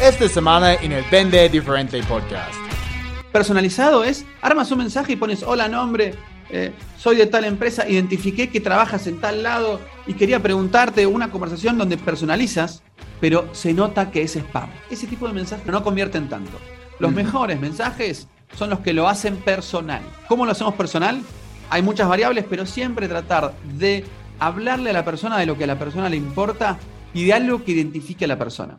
esta semana en el Vende Diferente podcast. Personalizado es, armas un mensaje y pones, hola nombre, eh, soy de tal empresa, identifiqué que trabajas en tal lado y quería preguntarte una conversación donde personalizas, pero se nota que es spam. Ese tipo de mensajes no convierten tanto. Los mejores mensajes son los que lo hacen personal. ¿Cómo lo hacemos personal? Hay muchas variables, pero siempre tratar de hablarle a la persona de lo que a la persona le importa y de algo que identifique a la persona.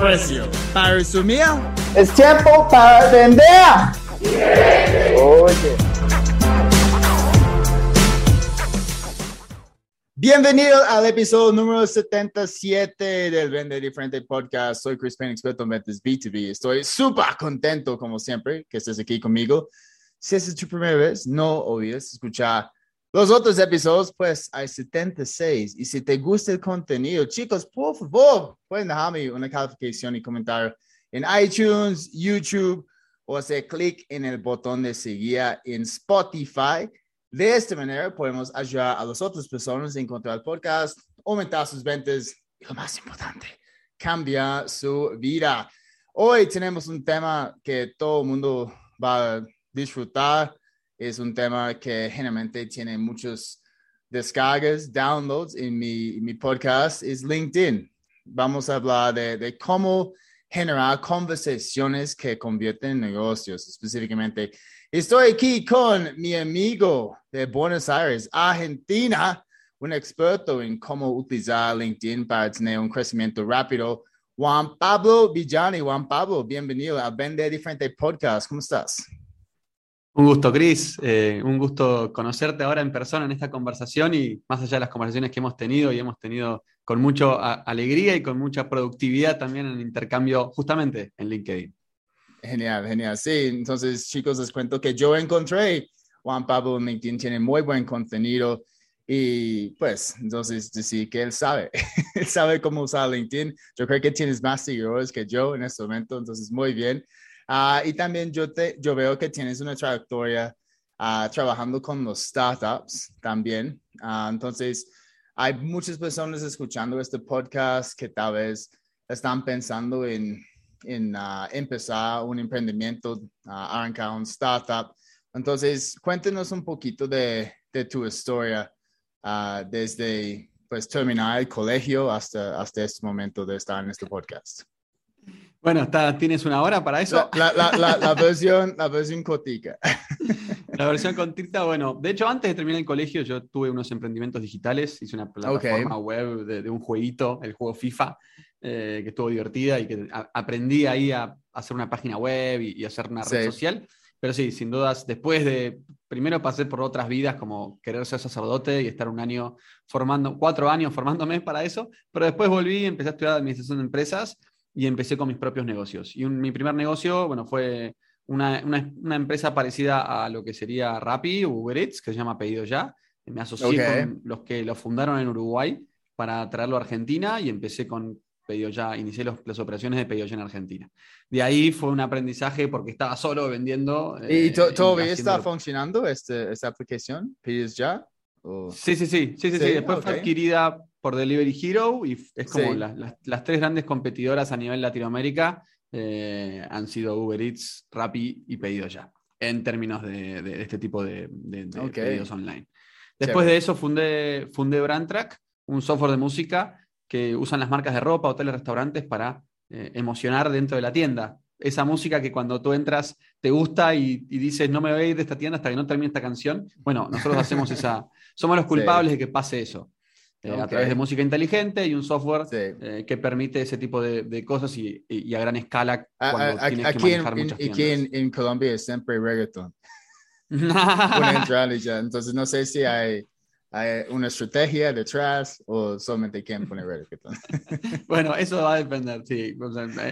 precio. Para resumir, Es tiempo para vender. Oye. bienvenido al episodio número 77 del Vende Diferente Podcast. Soy Chris Payne, experto en ventas B2B. Estoy súper contento, como siempre, que estés aquí conmigo. Si esta es tu primera vez, no olvides escuchar los otros episodios, pues hay 76. Y si te gusta el contenido, chicos, por favor, pueden dejarme una calificación y comentario en iTunes, YouTube o hacer clic en el botón de seguir en Spotify. De esta manera podemos ayudar a las otras personas a encontrar el podcast, aumentar sus ventas y lo más importante, cambiar su vida. Hoy tenemos un tema que todo el mundo va a disfrutar es un tema que generalmente tiene muchos descargas, downloads en mi, mi podcast, es LinkedIn. Vamos a hablar de, de, cómo generar conversaciones que convierten en negocios. Específicamente, estoy aquí con mi amigo de Buenos Aires, Argentina, un experto en cómo utilizar LinkedIn para tener un crecimiento rápido. Juan Pablo Villani. Juan Pablo, bienvenido a Vende Diferente Podcast. ¿Cómo estás? Un gusto, Cris. Eh, un gusto conocerte ahora en persona en esta conversación y más allá de las conversaciones que hemos tenido y hemos tenido con mucha alegría y con mucha productividad también en intercambio justamente en LinkedIn. Genial, genial. Sí, entonces chicos, les cuento que yo encontré Juan Pablo en LinkedIn, tiene muy buen contenido y pues entonces decir que él sabe, él sabe cómo usar LinkedIn. Yo creo que tienes más seguidores que yo en este momento, entonces muy bien. Uh, y también yo, te, yo veo que tienes una trayectoria uh, trabajando con los startups también. Uh, entonces, hay muchas personas escuchando este podcast que tal vez están pensando en, en empezar un emprendimiento, arrancar un startup. Entonces, cuéntenos un poquito de, de tu historia desde pues, terminar el colegio hasta, hasta este momento de estar en este podcast. Bueno, está, ¿tienes una hora para eso? La, la, la, la versión, la versión cortica. La versión cortita, bueno, de hecho antes de terminar el colegio yo tuve unos emprendimientos digitales, hice una plataforma web de, de, un jueguito, el juego FIFA, eh, que estuvo divertida y que a, aprendí ahí a, hacer una página web y, y hacer una red sí. social. Pero sí, sin dudas, después de, primero pasé por otras vidas como querer ser sacerdote y estar un año formando, cuatro años formándome para eso, pero después volví y empecé a estudiar administración de empresas y empecé con mis propios negocios. Y un, mi primer negocio, bueno, fue una, una, una, empresa parecida a lo que sería Rappi Uber Eats, que se llama Pedido Ya. Me asocié okay. con los que lo fundaron en Uruguay para traerlo a Argentina y empecé con Pedido Ya, inicié los, las operaciones de Pedido Ya en Argentina. De ahí fue un aprendizaje porque estaba solo vendiendo. ¿Y eh, todavía está funcionando este, esta aplicación, Pedidos Ya? ¿O... Sí, sí, sí, sí, sí, sí. Después okay. fue adquirida por Delivery Hero y es como sí. las, tres grandes competidoras a nivel Latinoamérica eh, han sido Uber Eats, Rappi y Pedido Ya, en términos de, de este tipo de, de, de okay. pedidos online. Después Chévere. de eso fundé, fundé Brandtrack, un software de música que usan las marcas de ropa, hoteles, restaurantes para eh, emocionar dentro de la tienda. Esa música que cuando tú entras te gusta y, y, dices no me voy a ir de esta tienda hasta que no termine esta canción. Bueno, nosotros hacemos esa, somos los culpables sí. de que pase eso. Eh, okay. a través de música inteligente y un software sí. eh, que permite ese tipo de, de cosas y, y, a gran escala cuando a, a, tienes aquí que manejar en, muchas aquí en, en, Colombia es siempre reggaeton. Entonces no sé si hay ¿Hay una estrategia detrás o solamente quieren poner reggaetón? bueno, eso va a depender, sí.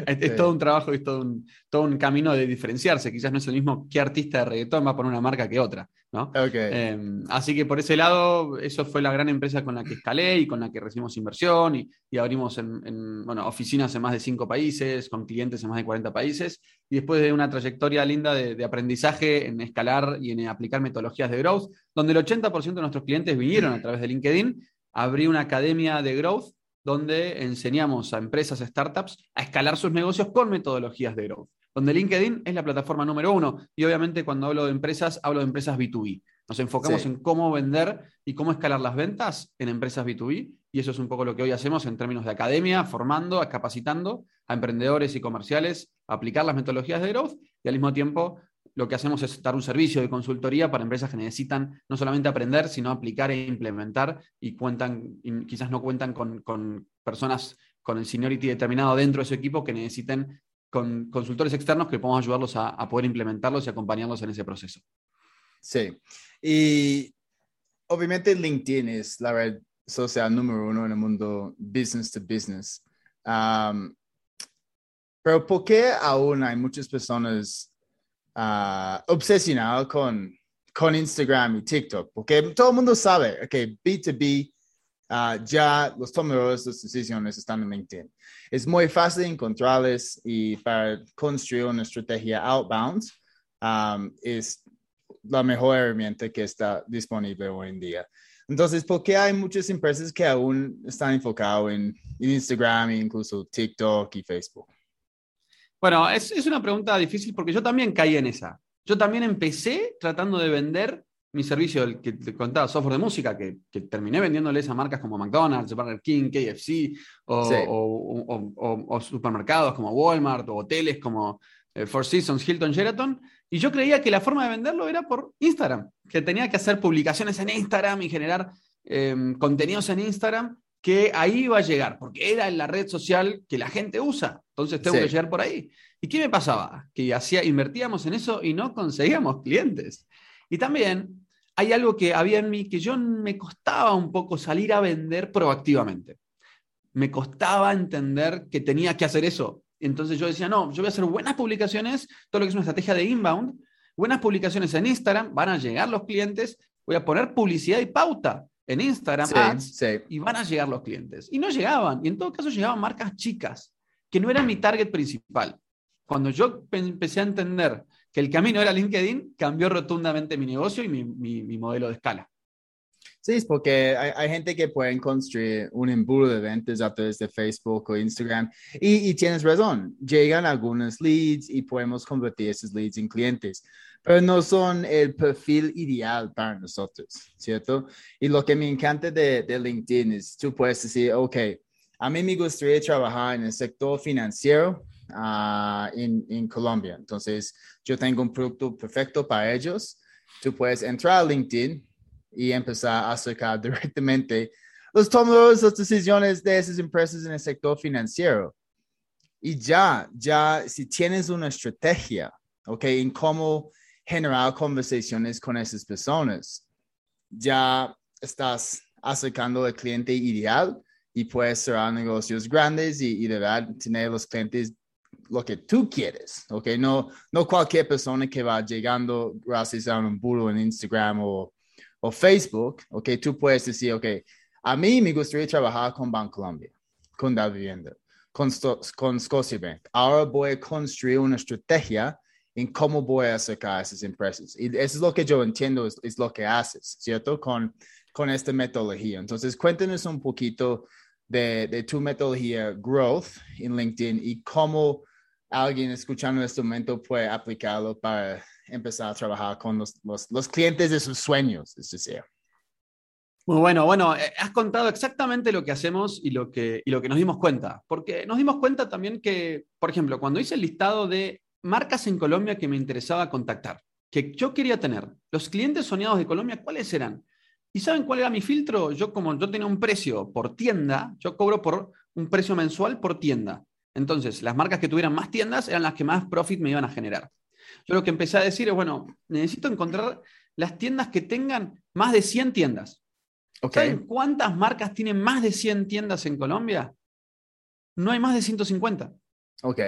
es, todo un trabajo y es todo un, todo un camino de diferenciarse. Quizás no es el mismo qué artista de reggaetón va a poner una marca que otra. ¿no? Em, así que por ese lado, eso fue la gran empresa con la que escalé y con la que recibimos inversión y, abrimos en, bueno, oficinas en más de cinco países, con clientes en más de 40 países. Y después de una trayectoria linda de, aprendizaje en escalar y en aplicar metodologías de growth, donde el 80% de nuestros clientes vinieron a través de LinkedIn, abrí una academia de growth donde enseñamos a empresas, startups, a escalar sus negocios con metodologías de growth donde LinkedIn es la plataforma número uno. Y obviamente cuando hablo de empresas, hablo de empresas B2B. Nos enfocamos en cómo vender y cómo escalar las ventas en empresas B2B. Y eso es un poco lo que hoy hacemos en términos de academia, formando, capacitando a emprendedores y comerciales a aplicar las metodologías de growth y al mismo tiempo lo que hacemos es dar un servicio de consultoría para empresas que necesitan no solamente aprender, sino aplicar e implementar y cuentan, quizás no cuentan con, con personas con el seniority determinado dentro de su equipo que necesiten con consultores externos que podemos ayudarlos a, poder implementarlos y acompañarlos en ese proceso. Sí, y obviamente LinkedIn es la red social número uno en el mundo business to business. pero ¿por qué aún hay muchas personas uh, obsesionadas con, con Instagram y TikTok? Porque todo el mundo sabe que B2B Ah, ya los tomadores de decisiones están en LinkedIn. Es muy fácil encontrarles y para construir una estrategia outbound es la mejor herramienta que está disponible hoy en día. Entonces, ¿por qué hay muchas empresas que aún están enfocadas en, Instagram, e incluso TikTok y Facebook? Bueno, es, es, una pregunta difícil porque yo también caí en esa. Yo también empecé tratando de vender mi servicio, el que te contaba, software de música, que, que, terminé vendiéndoles a marcas como McDonald's, Burger King, KFC, o, o, supermercados como Walmart, o hoteles como eh, Four Seasons, Hilton, Sheraton. Y yo creía que la forma de venderlo era por Instagram, que tenía que hacer publicaciones en Instagram y generar em, contenidos en Instagram, que ahí iba a llegar, porque era la red social que la gente usa. Entonces tengo que llegar por ahí. ¿Y qué me pasaba? Que hacía, invertíamos en eso y no conseguíamos clientes. Y también hay algo que había en mí que yo me costaba un poco salir a vender proactivamente. Me costaba entender que tenía que hacer eso. Entonces yo decía, no, yo voy a hacer buenas publicaciones, todo lo que es una estrategia de inbound, buenas publicaciones en Instagram, van a llegar los clientes, voy a poner publicidad y pauta en Instagram ads, y van a llegar los clientes. Y no llegaban, y en todo caso llegaban marcas chicas, que no eran mi target principal. Cuando yo empecé a entender que el camino era LinkedIn, cambió rotundamente mi negocio y mi, modelo de escala. Sí, es porque hay, gente que puede construir un embudo de ventas a través de Facebook o Instagram y, y, tienes razón, llegan algunos leads y podemos convertir esos leads en clientes, pero no son el perfil ideal para nosotros, ¿cierto? Y lo que me encanta de, de LinkedIn es tú puedes decir, ok, a mí me gustaría trabajar en el sector financiero, uh, en, Colombia. Entonces, yo tengo un producto perfecto para ellos. Tú puedes entrar a LinkedIn y empezar a acercar directamente los tomadores de decisiones de esas empresas en el sector financiero. Y ya, ya, si tienes una estrategia, ¿ok? En cómo generar conversaciones con esas personas, ya estás acercando al cliente ideal y puedes cerrar negocios grandes y, y de verdad tener los clientes lo que tú quieres, ¿ok? No, no cualquier persona que va llegando gracias a un burro en Instagram o, o Facebook, ¿ok? Tú puedes decir, ok, a mí me gustaría trabajar con Colombia, con Da Vivienda, con, con Scotiabank. Ahora voy a construir una estrategia en cómo voy a acercar esas empresas. Y eso es lo que yo entiendo, es, es lo que haces, ¿cierto? Con, con esta metodología. Entonces, cuéntanos un poquito de, de, tu metodología Growth en LinkedIn y cómo alguien escuchando este momento puede aplicarlo para empezar a trabajar con los, los, clientes de sus sueños, es decir. Muy bueno, bueno, eh, has contado exactamente lo que hacemos y lo que, y lo que nos dimos cuenta, porque nos dimos cuenta también que, por ejemplo, cuando hice el listado de marcas en Colombia que me interesaba contactar, que yo quería tener, los clientes soñados de Colombia, ¿cuáles eran? ¿Y saben cuál era mi filtro? Yo como yo tenía un precio por tienda, yo cobro por un precio mensual por tienda. Entonces, las marcas que tuvieran más tiendas eran las que más profit me iban a generar. Yo lo que empecé a decir es, bueno, necesito encontrar las tiendas que tengan más de 100 tiendas. ¿Saben cuántas marcas tienen más de 100 tiendas en Colombia? No hay más de 150. Ok.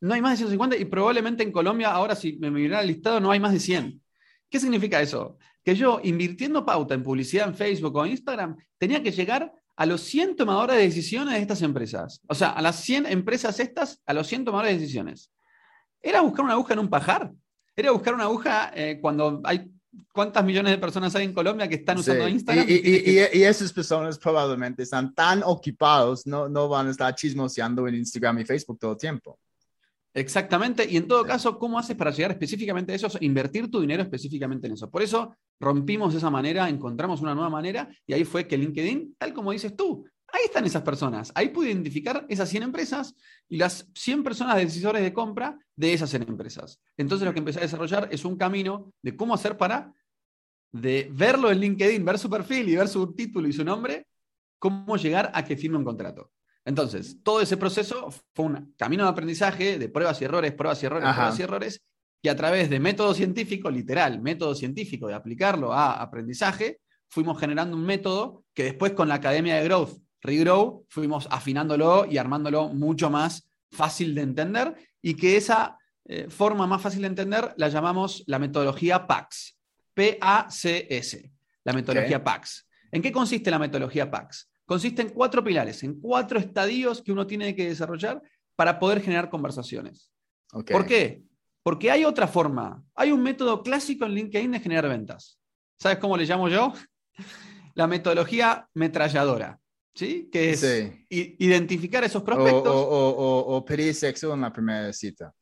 No hay más de 150 y probablemente en Colombia, ahora si me mirara el listado, no hay más de 100. ¿Qué significa eso? Que yo, invirtiendo pauta en publicidad en Facebook o Instagram, tenía que llegar a los 100 tomadores de decisiones de estas empresas. O sea, a las 100 empresas estas, a los 100 tomadores de decisiones. Era buscar una aguja en un pajar. Era buscar una aguja eh, cuando hay cuántas millones de personas hay en Colombia que están usando Instagram. Y, esas personas probablemente están tan ocupados, no, no van a estar chismoseando en Instagram y Facebook todo el tiempo. Exactamente, y en todo caso, ¿cómo haces para llegar específicamente a eso? Invertir tu dinero específicamente en eso. Por eso rompimos esa manera, encontramos una nueva manera y ahí fue que LinkedIn, tal como dices tú, ahí están esas personas. Ahí pude identificar esas 100 empresas y las 100 personas decisores de compra de esas 100 empresas. Entonces lo que empecé a desarrollar es un camino de cómo hacer para de verlo en LinkedIn, ver su perfil y ver su título y su nombre, cómo llegar a que firme un contrato. Entonces, todo ese proceso fue un camino de aprendizaje de pruebas y errores, pruebas y errores, pruebas y errores, y a través de método científico, literal, método científico de aplicarlo a aprendizaje, fuimos generando un método que después con la Academia de Growth, Regrow, fuimos afinándolo y armándolo mucho más fácil de entender y que esa eh, forma más fácil de entender la llamamos la metodología PAX, P-A-C-S, la metodología PAX. ¿En qué consiste la metodología PAX? Consiste en cuatro pilares, en cuatro estadios que uno tiene que desarrollar para poder generar conversaciones. ¿Por qué? Porque hay otra forma. Hay un método clásico en LinkedIn de generar ventas. ¿Sabes cómo le llamo yo? La metodología metralladora. ¿Sí? Que es identificar esos prospectos. O, pedir sexo en la primera cita.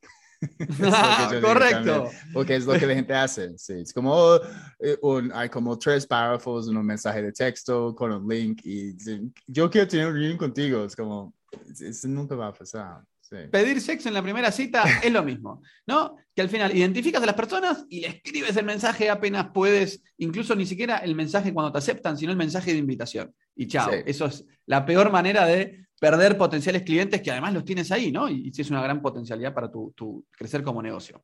correcto. porque es lo que la gente hace. Sí. Es como, eh, hay como tres párrafos en un mensaje de texto con un link y yo quiero tener un reunión contigo. Es como, eso nunca va a pasar. Pedir sexo en la primera cita es lo mismo, ¿no? Que al final identificas a las personas y le escribes el mensaje apenas puedes, incluso ni siquiera el mensaje cuando te aceptan, sino el mensaje de invitación. Y chao, eso es la peor manera de perder potenciales clientes que además los tienes ahí, ¿no? Y, si es una gran potencialidad para tu, crecer como negocio.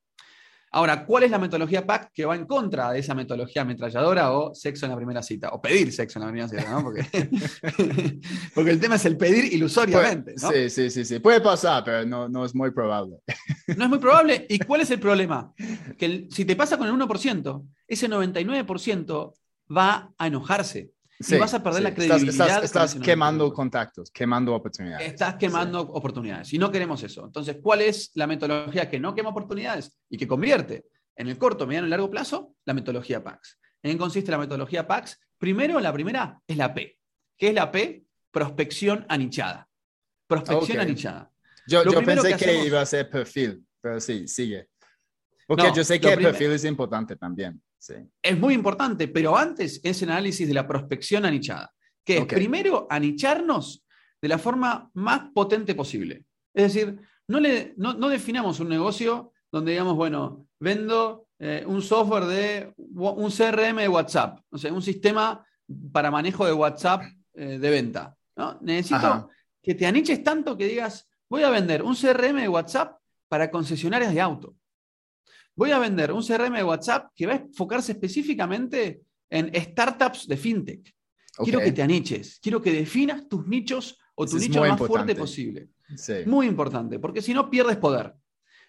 Ahora, ¿cuál es la metodología PAC que va en contra de esa metodología ametralladora o sexo en la primera cita? O pedir sexo en la primera cita, ¿no? Porque, porque el tema es el pedir ilusoriamente, ¿no? Sí, sí, sí, sí. Puede pasar, pero no, no es muy probable. No es muy probable. ¿Y cuál es el problema? Que si te pasa con el 1%, ese 99% va a enojarse y vas a perder la credibilidad. Estás, quemando contactos, quemando oportunidades. Estás quemando oportunidades y no queremos eso. Entonces, ¿cuál es la metodología que no quema oportunidades y que convierte en el corto, mediano y largo plazo? La metodología PAX. ¿En qué consiste la metodología PAX? Primero, la primera es la P. ¿Qué es la P? Prospección anichada. Prospección anichada. Yo, pensé que, iba a ser perfil, pero sí, sigue. Porque yo sé que el perfil es importante también. Es muy importante, pero antes es el análisis de la prospección anichada, que es primero anicharnos de la forma más potente posible. Es decir, no, le, no, definamos un negocio donde digamos, bueno, vendo eh, un software de un CRM de WhatsApp, o sea, un sistema para manejo de WhatsApp eh, de venta. ¿no? Necesito que te aniches tanto que digas, voy a vender un CRM de WhatsApp para concesionarias de auto voy a vender un CRM de WhatsApp que va a enfocarse específicamente en startups de fintech. Quiero que te aniches, quiero que definas tus nichos o tu nicho más fuerte posible. Muy importante, porque si no pierdes poder.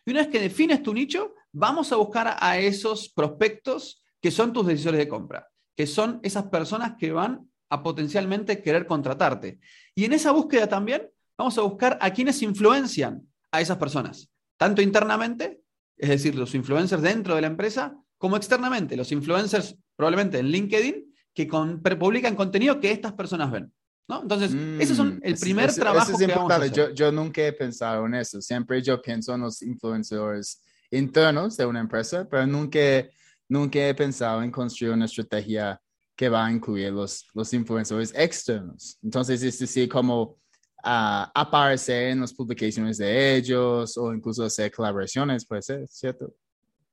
Y una vez que defines tu nicho, vamos a buscar a esos prospectos que son tus decisores de compra, que son esas personas que van a potencialmente querer contratarte. Y en esa búsqueda también vamos a buscar a quienes influencian a esas personas, tanto internamente es decir, los influencers dentro de la empresa, como externamente, los influencers probablemente en LinkedIn, que publican contenido que estas personas ven. ¿no? Entonces, mm, ese es el primer trabajo que vamos a hacer. Yo, yo nunca he pensado en eso. Siempre yo pienso en los influencers internos de una empresa, pero nunca, nunca he pensado en construir una estrategia que va a incluir los, los influencers externos. Entonces, es decir, como aparecer en las publicaciones de ellos o incluso hacer colaboraciones, puede ser, ¿cierto?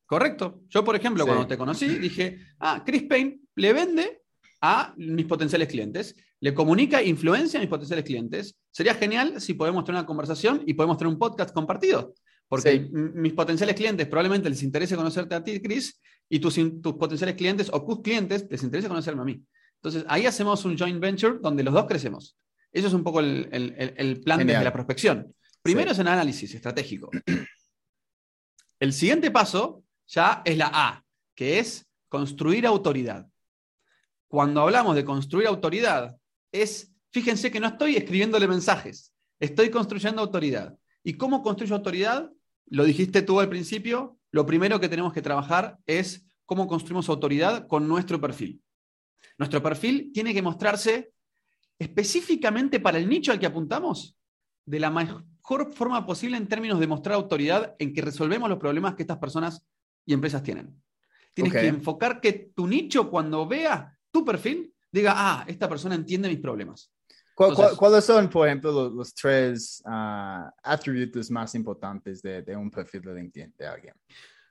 Correcto. Yo, por ejemplo, cuando te conocí, dije, ah, Chris Payne le vende a mis potenciales clientes, le comunica influencia a mis potenciales clientes. Sería genial si podemos tener una conversación y podemos tener un podcast compartido, porque mis potenciales clientes probablemente les interese conocerte a ti, Chris, y tus, tus potenciales clientes o tus clientes les interesa conocerme a mí. Entonces, ahí hacemos un joint venture donde los dos crecemos. Eso es un poco el, plan de la prospección. Primero es un análisis estratégico. El siguiente paso ya es la A, que es construir autoridad. Cuando hablamos de construir autoridad, es, fíjense que no estoy escribiéndole mensajes, estoy construyendo autoridad. ¿Y cómo construyo autoridad? Lo dijiste tú al principio, lo primero que tenemos que trabajar es cómo construimos autoridad con nuestro perfil. Nuestro perfil tiene que mostrarse específicamente para el nicho al que apuntamos de la mejor forma posible en términos de mostrar autoridad en que resolvemos los problemas que estas personas y empresas tienen. Tienes que enfocar que tu nicho, cuando vea tu perfil, diga, ah, esta persona entiende mis problemas. ¿Cuáles son, por ejemplo, los, tres uh, atributos más importantes de, un perfil de LinkedIn de alguien?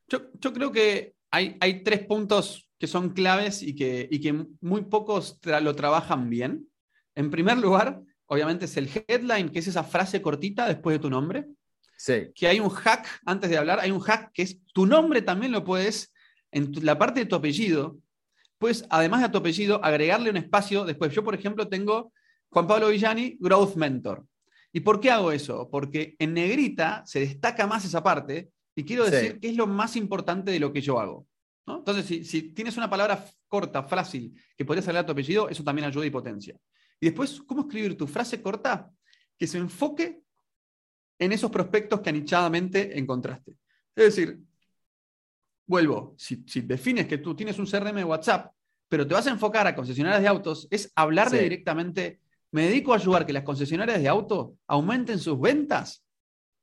Yo, yo creo que hay, hay, tres puntos que son claves y que, y que muy pocos lo trabajan bien. En primer lugar, obviamente es el headline, que es esa frase cortita después de tu nombre. Sí. Que hay un hack, antes de hablar, hay un hack que es tu nombre también lo puedes, en la parte de tu apellido, pues además de tu apellido, agregarle un espacio. Después, yo por ejemplo tengo Juan Pablo Villani, Growth Mentor. ¿Y por qué hago eso? Porque en negrita se destaca más esa parte y quiero decir que es lo más importante de lo que yo hago. Entonces, si, si, tienes una palabra corta, fácil, que podrías agregar a tu apellido, eso también ayuda y potencia. Y después, ¿cómo escribir tu frase corta que se enfoque en esos prospectos que anichadamente encontraste? Es decir, vuelvo, si, defines que tú tienes un CRM de WhatsApp, pero te vas a enfocar a concesionarias de autos, es hablarle directamente, me dedico a ayudar que las concesionarias de autos aumenten sus ventas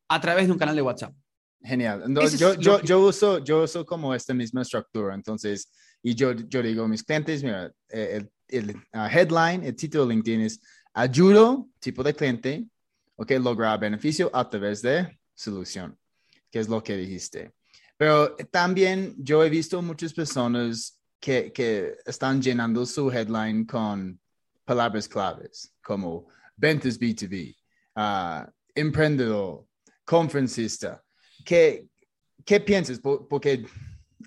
a través de un canal de WhatsApp. Genial. yo, yo, yo, uso, yo uso como esta misma estructura. Entonces, y yo, yo digo a mis clientes, mira, eh, el, el uh, headline, el título de LinkedIn es ayudo, tipo de cliente, ok, lograr beneficio a través de solución, que es lo que dijiste. Pero también yo he visto muchas personas que, que están llenando su headline con palabras claves como ventas B2B, uh, emprendedor, conferencista. ¿Qué, qué piensas? Porque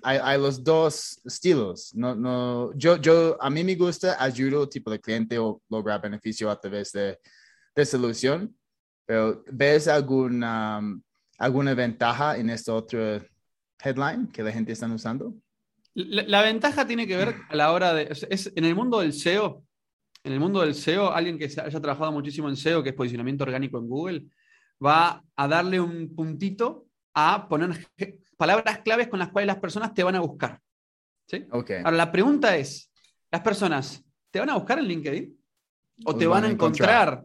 hay, los dos estilos. No, no, yo, yo, a mí me gusta ayudo tipo de cliente o lograr beneficio a través de, de solución, pero ¿ves alguna, alguna ventaja en este otro headline que la gente está usando? La, ventaja tiene que ver a la hora de, es, en el mundo del SEO, en el mundo del SEO, alguien que haya trabajado muchísimo en SEO, que es posicionamiento orgánico en Google, va a darle un puntito a poner palabras claves con las cuales las personas te van a buscar. ¿sí? Ahora, la pregunta es, ¿las personas te van a buscar en LinkedIn? ¿O te van, a encontrar?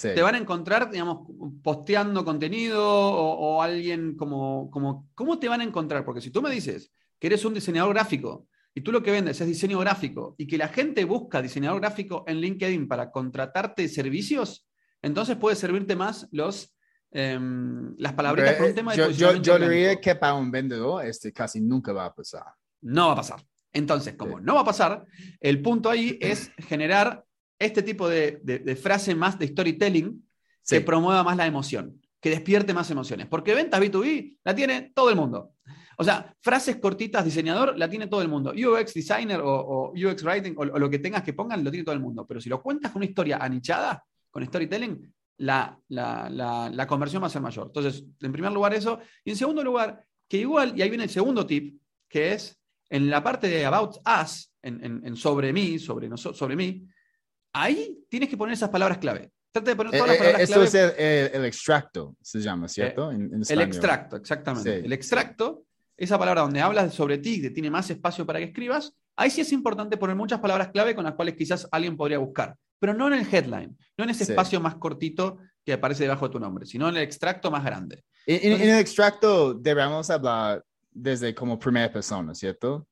Te van a encontrar, digamos, posteando contenido o, alguien como, como... ¿Cómo te van a encontrar? Porque si tú me dices que eres un diseñador gráfico y tú lo que vendes es diseño gráfico y que la gente busca diseñador gráfico en LinkedIn para contratarte servicios, entonces puede servirte más los Em, las palabritas un tema de yo, yo, yo diría que para un vendedor este casi nunca va a pasar. No va a pasar. Entonces, como no va a pasar, el punto ahí es generar este tipo de, de, frase más de storytelling que promueva más la emoción, que despierte más emociones. Porque ventas B2B la tiene todo el mundo. O sea, frases cortitas, diseñador, la tiene todo el mundo. UX designer o, UX writing o, o, lo que tengas que pongan, lo tiene todo el mundo. Pero si lo cuentas con una historia anichada, con storytelling, la, la, conversión va a ser mayor. Entonces, en primer lugar eso. Y en segundo lugar, que igual, y ahí viene el segundo tip, que es en la parte de About Us, en, sobre mí, sobre, sobre mí, ahí tienes que poner esas palabras clave. Trata de poner todas las eh, eh, palabras clave. Esto es el, extracto, se llama, ¿cierto? Eh, el extracto, exactamente. El extracto, esa palabra donde hablas sobre ti, que tiene más espacio para que escribas, ahí sí es importante poner muchas palabras clave con las cuales quizás alguien podría buscar pero no en el headline, no en ese espacio más cortito que aparece debajo de tu nombre, sino en el extracto más grande. En, el extracto debemos hablar desde como primera persona, ¿cierto?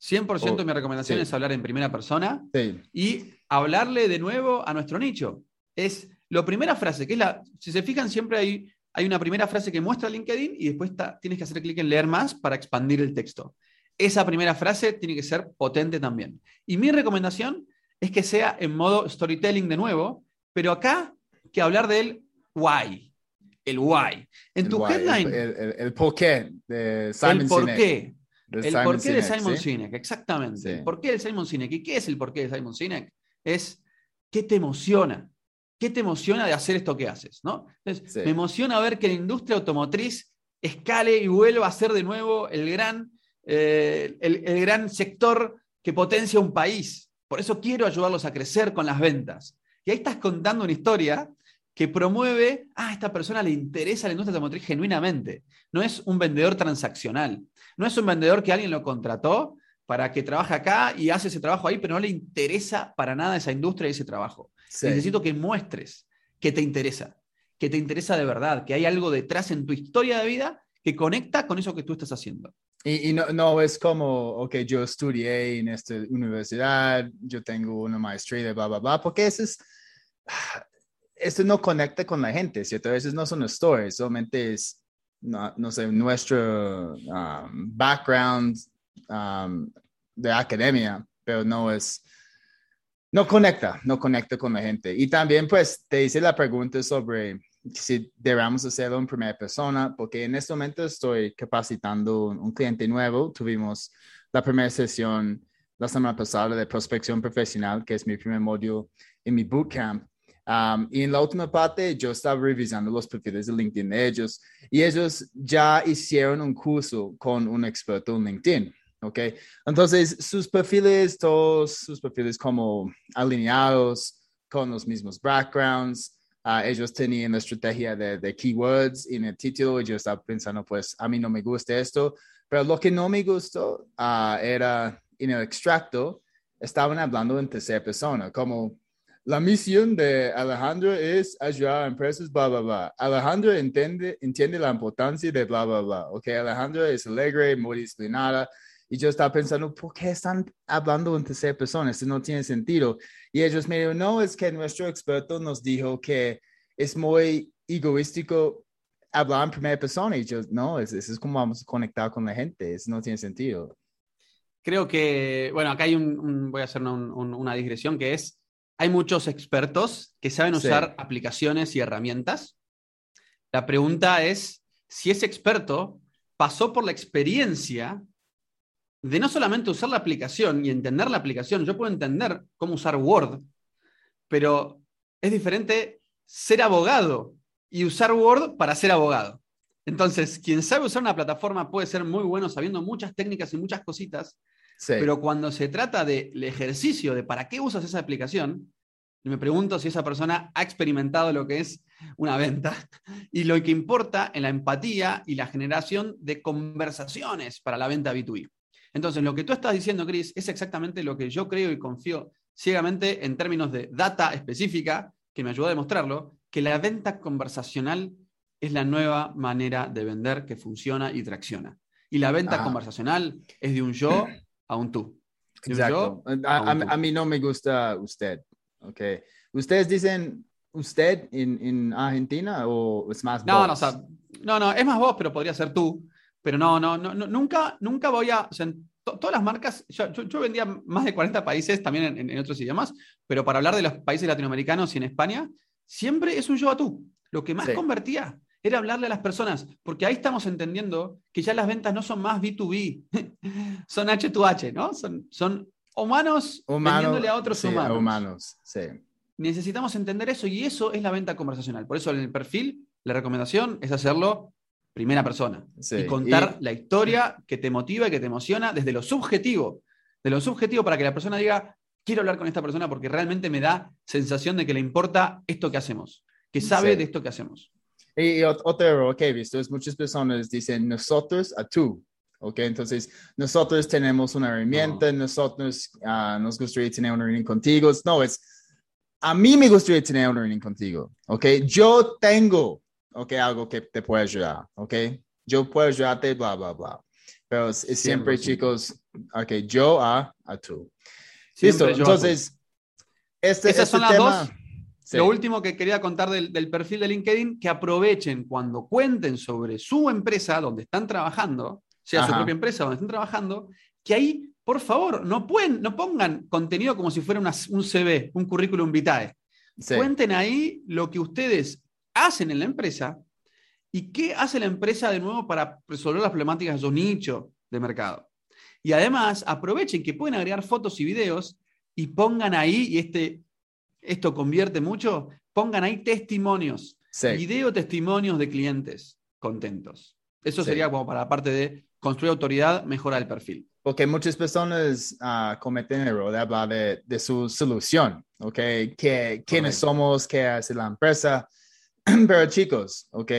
100% mi recomendación es hablar en primera persona y hablarle de nuevo a nuestro nicho. Es la primera frase, que es la, si se fijan, siempre hay, hay una primera frase que muestra LinkedIn y después tienes que hacer clic en leer más para expandir el texto. Esa primera frase tiene que ser potente también. Y mi recomendación es que sea en modo storytelling de nuevo, pero acá que hablar del why. El why. En tu headline. El, por qué de Simon El por qué. el porqué de Simon Sinek, exactamente. El porqué de Simon Sinek. ¿Y qué es el porqué de Simon Sinek? Es qué te emociona. ¿Qué te emociona de hacer esto que haces? ¿no? Me emociona ver que la industria automotriz escale y vuelva a ser de nuevo el gran, eh, el gran sector que potencia un país. Por eso quiero ayudarlos a crecer con las ventas. Y ahí estás contando una historia que promueve, ah, a esta persona le interesa la industria automotriz genuinamente. No es un vendedor transaccional. No es un vendedor que alguien lo contrató para que trabaje acá y hace ese trabajo ahí, pero no le interesa para nada esa industria y ese trabajo. Necesito que muestres que te interesa, que te interesa de verdad, que hay algo detrás en tu historia de vida que conecta con eso que tú estás haciendo. Y, no, no, es como, ok, yo estudié en esta universidad, yo tengo una maestría, bla, bla, bla, porque eso es, esto no conecta con la gente, ¿cierto? A veces no son stories, solamente es, no, no sé, nuestro um, background um, de academia, pero no es, no conecta, no conecta con la gente. Y también, pues, te hice la pregunta sobre si debemos hacerlo en primera persona, porque en este momento estoy capacitando un, cliente nuevo. Tuvimos la primera sesión la semana pasada de prospección profesional, que es mi primer módulo en mi bootcamp. Um, y en la última parte, yo estaba revisando los perfiles de LinkedIn de ellos y ellos ya hicieron un curso con un experto en LinkedIn. ¿ok? Entonces, sus perfiles, todos sus perfiles como alineados con los mismos backgrounds. Uh, ellos tenían la estrategia de, de, keywords en el título y yo estaba pensando, pues, a mí no me gusta esto, pero lo que no me gustó uh, era en el extracto, estaban hablando en tercera persona, como la misión de Alejandro es ayudar a empresas, bla, bla, bla. Alejandro entiende, entiende la importancia de bla, bla, bla. Ok, Alejandro es alegre, muy disciplinada. Y yo estaba pensando, ¿por qué están hablando en tercera persona? Esto no tiene sentido. Y ellos me dijeron, no, es que nuestro experto nos dijo que es muy egoístico hablar en primera persona. Y yo, no, eso es, como vamos a conectar con la gente. Eso no tiene sentido. Creo que, bueno, acá hay un, voy a hacer una digresión que es, hay muchos expertos que saben usar aplicaciones y herramientas. La pregunta es si ese experto pasó por la experiencia de no solamente usar la aplicación y entender la aplicación. Yo puedo entender cómo usar Word, pero es diferente ser abogado y usar Word para ser abogado. Entonces, quien sabe usar una plataforma puede ser muy bueno sabiendo muchas técnicas y muchas cositas, pero cuando se trata del ejercicio de para qué usas esa aplicación, me pregunto si esa persona ha experimentado lo que es una venta y lo que importa en la empatía y la generación de conversaciones para la venta B2B. Entonces, lo que tú estás diciendo, Chris, es exactamente lo que yo creo y confío ciegamente en términos de data específica, que me ayuda a demostrarlo, que la venta conversacional es la nueva manera de vender que funciona y tracciona. Y la venta conversacional es de un yo a un tú. Exacto. a, mí no me gusta usted. Ok. ¿Ustedes dicen usted en, Argentina o es más no, No, no, no, es más vos, pero podría ser tú. Pero no, no, no, nunca, nunca voy a. todas las marcas, yo, yo, vendía más de 40 países también en, otros idiomas, pero para hablar de los países latinoamericanos y en España, siempre es un yo a tú. Lo que más convertía era hablarle a las personas, porque ahí estamos entendiendo que ya las ventas no son más B2B, son H2H, ¿no? Son, son humanos vendiéndole a otros humanos. humanos. Sí. Necesitamos entender eso y eso es la venta conversacional. Por eso en el perfil, la recomendación es hacerlo primera persona y contar la historia que te motiva y que te emociona desde lo subjetivo, de lo subjetivo para que la persona diga, quiero hablar con esta persona porque realmente me da sensación de que le importa esto que hacemos, que sabe de esto que hacemos. Y otro error que he visto es muchas personas dicen nosotros a tú. ¿ok? Entonces, nosotros tenemos una herramienta, nosotros uh, nos gustaría tener una reunión contigo. No, es, a mí me gustaría tener una reunión contigo, ¿ok? Yo tengo, ¿ok? Algo que te puede ayudar, ¿ok? Yo puedo ayudarte, bla, bla, bla. Pero es, siempre, chicos, ok, yo a, a tú. Listo, entonces, este, Esas este son las dos lo último que quería contar del, perfil de LinkedIn, que aprovechen cuando cuenten sobre su empresa donde están trabajando, sea su propia empresa donde están trabajando, que ahí, por favor, no, pueden, no pongan contenido como si fuera un CV, un currículum vitae. Cuenten ahí lo que ustedes hacen en la empresa y qué hace la empresa de nuevo para resolver las problemáticas de su nicho de mercado. Y además, aprovechen que pueden agregar fotos y videos y pongan ahí, y este, esto convierte mucho, pongan ahí testimonios, video testimonios de clientes contentos. Eso sería como para la parte de construir autoridad, mejora el perfil. Porque muchas personas uh, cometen el error de hablar de, su solución, ¿ok? ¿Qué, ¿Quiénes somos? ¿Qué hace la empresa? Pero chicos, ¿ok?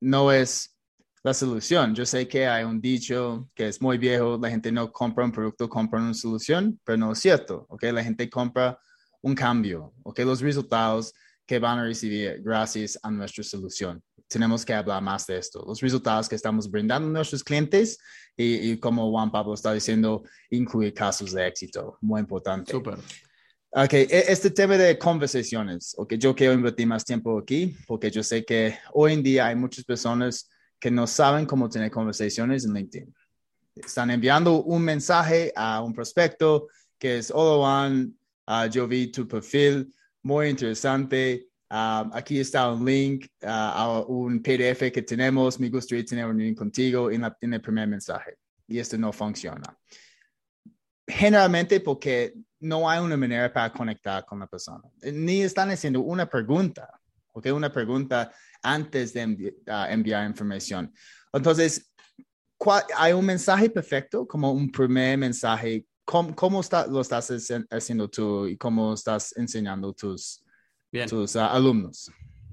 No es la solución. Yo sé que hay un dicho que es muy viejo, la gente no compra un producto, compra una solución, pero no es cierto, ¿ok? La gente compra un cambio, ¿ok? Los resultados que van a recibir gracias a nuestra solución. Tenemos que hablar más de esto, los resultados que estamos brindando a nuestros clientes y, como Juan Pablo está diciendo, incluir casos de éxito, muy importante. Súper. Ok, e, este tema de conversaciones, ok, yo quiero invertir más tiempo aquí porque yo sé que hoy en día hay muchas personas que no saben cómo tener conversaciones en LinkedIn. Están enviando un mensaje a un prospecto que es, hola Juan, uh, yo vi tu perfil, muy interesante. Uh, aquí está un link uh, a un PDF que tenemos. Me gustaría tener un link contigo en, en el primer mensaje. Y esto no funciona. Generalmente porque no hay una manera para conectar con la persona. Ni están haciendo una pregunta, ¿ok? Una pregunta antes de ah, enviar información. Entonces, ¿hay un mensaje perfecto como un primer mensaje? ¿Cómo, está, lo estás haciendo tú y cómo estás enseñando tus, tus ah, alumnos?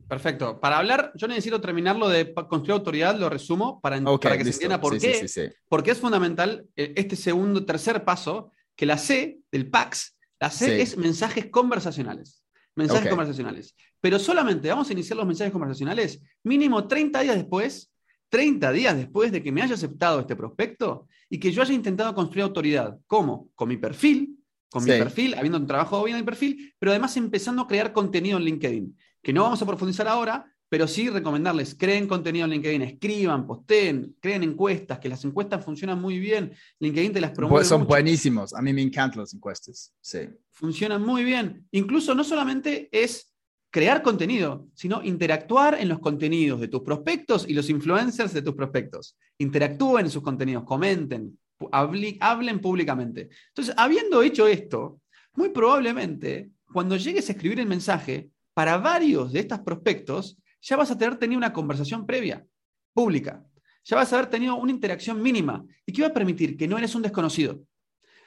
Perfecto. Para hablar, yo necesito terminarlo de construir autoridad, lo resumo para, para que se entienda por qué. porque es fundamental eh, este segundo, tercer paso, que la C del PAX, la C es mensajes conversacionales. Mensajes conversacionales. Pero solamente vamos a iniciar los mensajes conversacionales mínimo 30 días después, 30 días después de que me haya aceptado este prospecto y que yo haya intentado construir autoridad. ¿Cómo? Con mi perfil, con mi perfil, habiendo trabajado bien el perfil, pero además empezando a crear contenido en LinkedIn, que no vamos a profundizar ahora, pero sí recomendarles, creen contenido en LinkedIn, escriban, posteen, creen encuestas, que las encuestas funcionan muy bien. LinkedIn te las promueve. Pues son buenísimos, a mí me encantan las encuestas, sí. Funcionan muy bien. Incluso no solamente es crear contenido, sino interactuar en los contenidos de tus prospectos y los influencers de tus prospectos. Interactúen en sus contenidos, comenten, hablen públicamente. Entonces, habiendo hecho esto, muy probablemente cuando llegues a escribir el mensaje, para varios de estos prospectos, ya vas a tener tenido una conversación previa, pública. Ya vas a haber tenido una interacción mínima y que va a permitir que no eres un desconocido.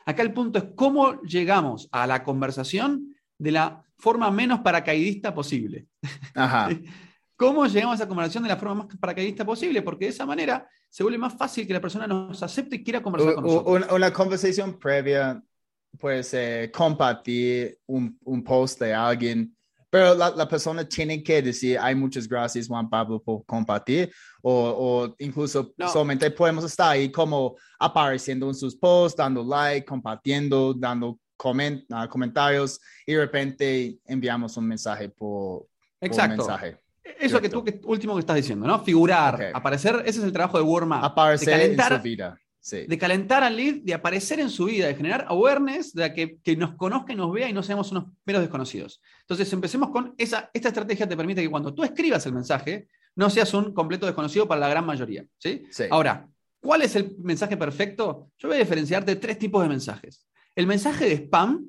Acá el punto es cómo llegamos a la conversación de la forma menos paracaidista posible. Ajá. ¿Cómo llegamos a esa conversación de la forma más paracaidista posible? Porque de esa manera se vuelve más fácil que la persona nos acepte y quiera conversar con nosotros. Una, conversación previa, pues compartir un, un, post de alguien pero la, persona tiene que decir, hay muchas gracias Juan Pablo por compartir, o, incluso solamente podemos estar ahí como apareciendo en sus posts, dando like, compartiendo, dando ah, comentarios, y de repente enviamos un mensaje por, Exacto. mensaje. Eso que tú que, último que estás diciendo, ¿no? Figurar, aparecer, ese es el trabajo de warm Aparecer en su vida. De calentar al lead, de aparecer en su vida, de generar awareness, de que, que nos conozca y nos vea y no seamos unos meros desconocidos. Entonces, empecemos con esa, esta estrategia te permite que cuando tú escribas el mensaje, no seas un completo desconocido para la gran mayoría. ¿sí? Ahora, ¿cuál es el mensaje perfecto? Yo voy a diferenciarte tres tipos de mensajes. El mensaje de spam,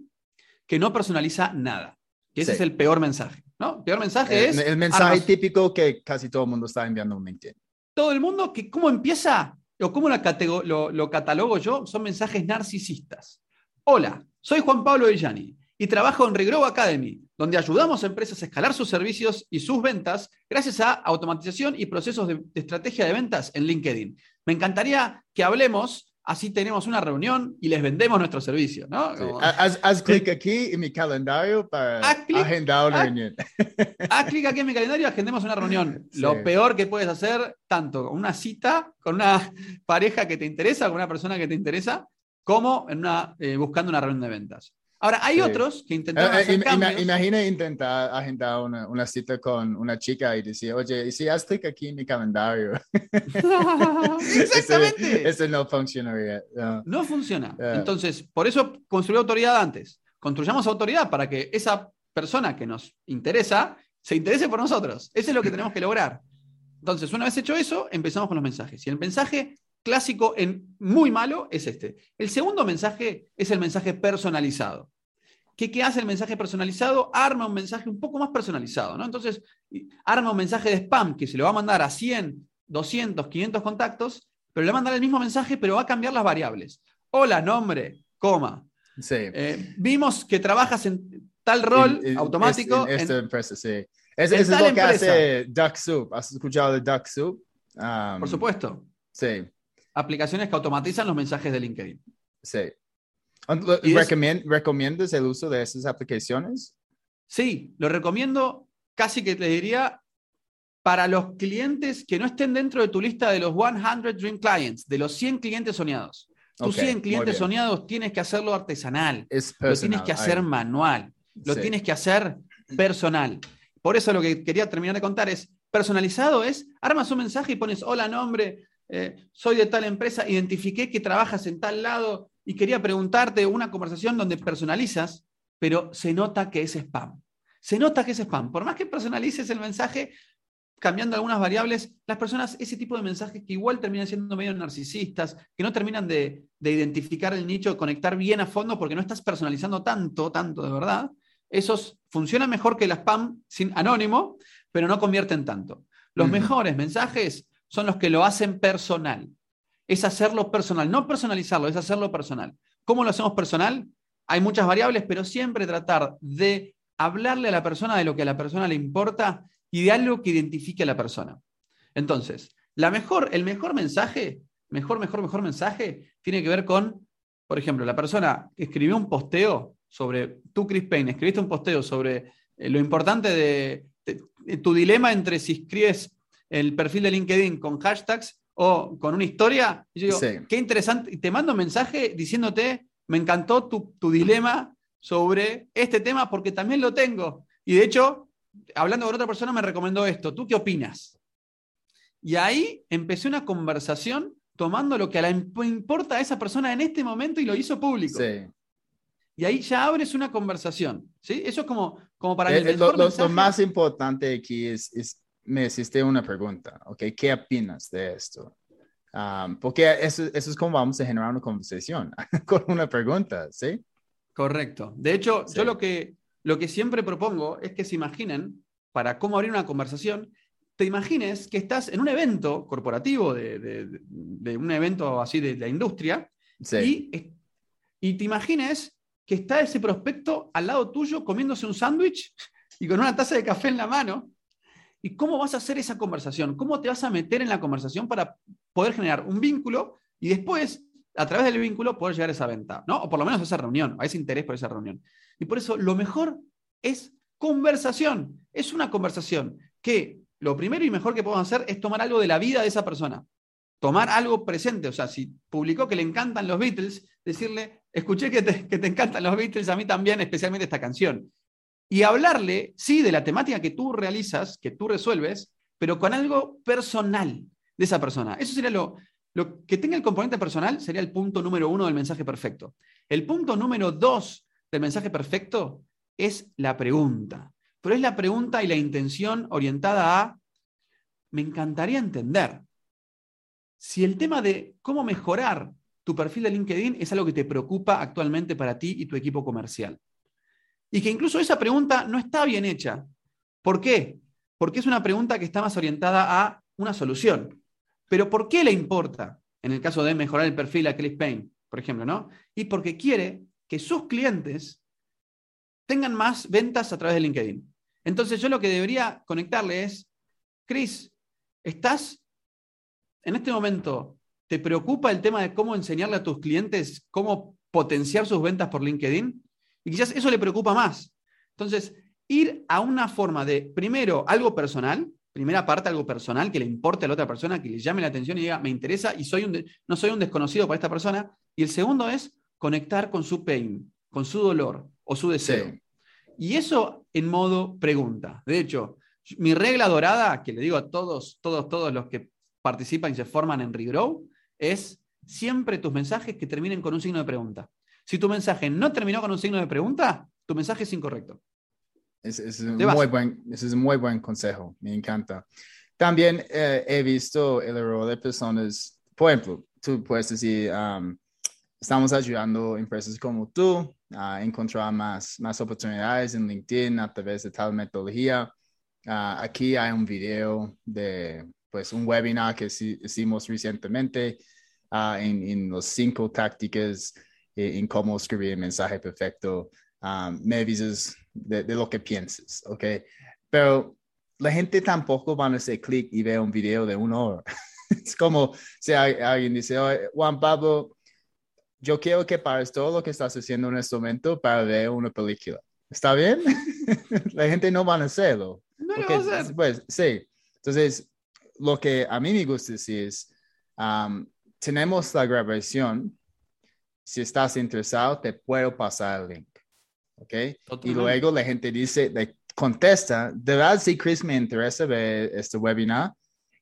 que no personaliza nada. Y ese es el peor mensaje. ¿no? El peor mensaje es. El mensaje típico que casi todo el mundo está enviando un LinkedIn. Todo el mundo, que ¿cómo empieza? O cómo lo, lo, catalogo yo, son mensajes narcisistas. Hola, soy Juan Pablo Villani y trabajo en Regrow Academy, donde ayudamos a empresas a escalar sus servicios y sus ventas gracias a automatización y procesos de estrategia de ventas en LinkedIn. Me encantaría que hablemos así tenemos una reunión y les vendemos nuestro servicio, ¿no? Haz, clic aquí en mi calendario para agendar una reunión. Haz clic aquí en mi calendario y agendemos una reunión. Lo peor que puedes hacer, tanto con una cita, con una pareja que te interesa, con una persona que te interesa, como en una, eh, buscando una reunión de ventas. Ahora, hay otros que intentan. Eh, eh, imagina intentar agendar una, una, cita con una chica y decir, oye, ¿y si haz clic aquí en mi calendario? Exactamente. Eso no funcionaría. No, funciona. Entonces, por eso construir autoridad antes. Construyamos autoridad para que esa persona que nos interesa se interese por nosotros. Eso es lo que tenemos que lograr. Entonces, una vez hecho eso, empezamos con los mensajes. Y el mensaje clásico en muy malo es este. El segundo mensaje es el mensaje personalizado. ¿Qué, ¿Qué, hace el mensaje personalizado? Arma un mensaje un poco más personalizado, ¿no? Entonces, arma un mensaje de spam que se lo va a mandar a 100, 200, 500 contactos, pero le va a mandar el mismo mensaje, pero va a cambiar las variables. Hola, nombre, coma. Sí. Eh, vimos que trabajas en tal rol automático. En, esta empresa, sí. Es, es lo que hace DuckSoup. ¿Has escuchado de DuckSoup? Um, Por supuesto. Sí. Aplicaciones que automatizan los mensajes de LinkedIn. Sí. ¿Recomiendas el uso de esas aplicaciones? Sí, lo recomiendo casi que te diría para los clientes que no estén dentro de tu lista de los 100 Dream Clients, de los 100 clientes soñados. Tus 100 clientes soñados tienes que hacerlo artesanal, lo tienes que hacer manual, lo tienes que hacer personal. Por eso lo que quería terminar de contar es, personalizado es, armas un mensaje y pones, hola nombre, eh, soy de tal empresa, identifiqué que trabajas en tal lado y quería preguntarte una conversación donde personalizas, pero se nota que es spam. Se nota que es spam. Por más que personalices el mensaje, cambiando algunas variables, las personas, ese tipo de mensajes que igual terminan siendo medio narcisistas, que no terminan de, identificar el nicho, de conectar bien a fondo porque no estás personalizando tanto, tanto de verdad, esos funcionan mejor que el spam sin anónimo, pero no convierten tanto. Los mejores mensajes son los que lo hacen personal. Es hacerlo personal, no personalizarlo, es hacerlo personal. ¿Cómo lo hacemos personal? Hay muchas variables, pero siempre tratar de hablarle a la persona de lo que a la persona le importa y de algo que identifique a la persona. Entonces, la mejor, el mejor mensaje, mejor, mejor, mejor mensaje, tiene que ver con, por ejemplo, la persona que escribió un posteo sobre, tú Chris Payne, escribiste un posteo sobre eh, lo importante de, tu dilema entre si escribes el perfil de LinkedIn con hashtags o con una historia. Y yo digo, qué interesante, y te mando un mensaje diciéndote, me encantó tu, tu dilema sobre este tema porque también lo tengo. Y de hecho, hablando con otra persona, me recomendó esto. ¿Tú qué opinas? Y ahí empecé una conversación tomando lo que le importa a esa persona en este momento y lo hizo público. Sí. Y ahí ya abres una conversación. ¿sí? Eso es como, como para el, lo, lo, más importante aquí es, es, me hiciste una pregunta, ¿ok? ¿Qué opinas de esto? Um, porque eso, eso, es como vamos a generar una conversación, con una pregunta, ¿sí? Correcto. De hecho, yo lo que, lo que siempre propongo es que se imaginen, para cómo abrir una conversación, te imagines que estás en un evento corporativo, de, un evento así de, la industria, y, y te imagines que está ese prospecto al lado tuyo comiéndose un sándwich y con una taza de café en la mano. ¿Y cómo vas a hacer esa conversación? ¿Cómo te vas a meter en la conversación para poder generar un vínculo y después, a través del vínculo, poder llegar a esa venta? ¿no? O por lo menos a esa reunión, a ese interés por esa reunión. Y por eso lo mejor es conversación. Es una conversación que lo primero y mejor que podemos hacer es tomar algo de la vida de esa persona. Tomar algo presente. O sea, si publicó que le encantan los Beatles, decirle, escuché que te, que te encantan los Beatles, a mí también, especialmente esta canción. Y hablarle, sí, de la temática que tú realizas, que tú resuelves, pero con algo personal de esa persona. Eso sería lo, que tenga el componente personal, sería el punto número uno del mensaje perfecto. El punto número dos del mensaje perfecto es la pregunta, pero es la pregunta y la intención orientada a, me encantaría entender si el tema de cómo mejorar tu perfil de LinkedIn es algo que te preocupa actualmente para ti y tu equipo comercial. Y que incluso esa pregunta no está bien hecha. ¿Por qué? Porque es una pregunta que está más orientada a una solución. Pero ¿por qué le importa? En el caso de mejorar el perfil a Chris Payne, por ejemplo, ¿no? Y porque quiere que sus clientes tengan más ventas a través de LinkedIn. Entonces yo lo que debería conectarle es, Chris, ¿estás en este momento, te preocupa el tema de cómo enseñarle a tus clientes cómo potenciar sus ventas por LinkedIn? Y quizás eso le preocupa más. Entonces, ir a una forma de, primero, algo personal, primera parte, algo personal que le importe a la otra persona, que le llame la atención y diga, me interesa y soy un no soy un desconocido para esta persona. Y el segundo es, conectar con su pain, con su dolor o su deseo. Y eso en modo pregunta. De hecho, mi regla dorada, que le digo a todos, todos, todos los que participan y se forman en Regrow, es siempre tus mensajes que terminen con un signo de pregunta. Si tu mensaje no terminó con un signo de pregunta, tu mensaje es incorrecto. Es, un muy buen, es un muy buen consejo, me encanta. También eh, he visto el error de personas, por ejemplo, tú puedes decir, um, estamos ayudando a empresas como tú a encontrar más, más oportunidades en LinkedIn a través de tal metodología. Uh, aquí hay un video de pues, un webinar que hicimos recientemente uh, en, en los cinco tácticas en cómo escribir mensaje perfecto. Um, me avisas de, de, lo que pienses, ¿ok? Pero la gente tampoco van a hacer clic y ver un video de una hora. es como si alguien dice, Juan Pablo, yo quiero que pares todo lo que estás haciendo en este momento para ver una película. ¿Está bien? la gente no va a hacerlo. No lo va a. Pues sí. Entonces, lo que a mí me gusta decir es, um, tenemos la grabación. Si estás interesado, te puedo pasar el link. ¿Ok? Y luego la gente dice, le contesta, de verdad, si Chris me interesa ver este webinar,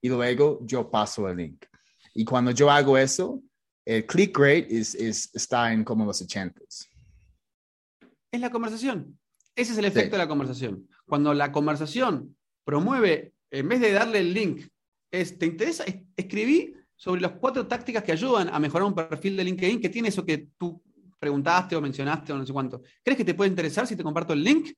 y luego yo paso el link. Y cuando yo hago eso, el click rate es, es, está en como los 80s. Es la conversación. Ese es el efecto de la conversación. Cuando la conversación promueve, en vez de darle el link, es, ¿te interesa? Escribí sobre las cuatro tácticas que ayudan a mejorar un perfil de LinkedIn que tiene eso que tú preguntaste o mencionaste o no sé cuánto. ¿Crees que te puede interesar si te comparto el link?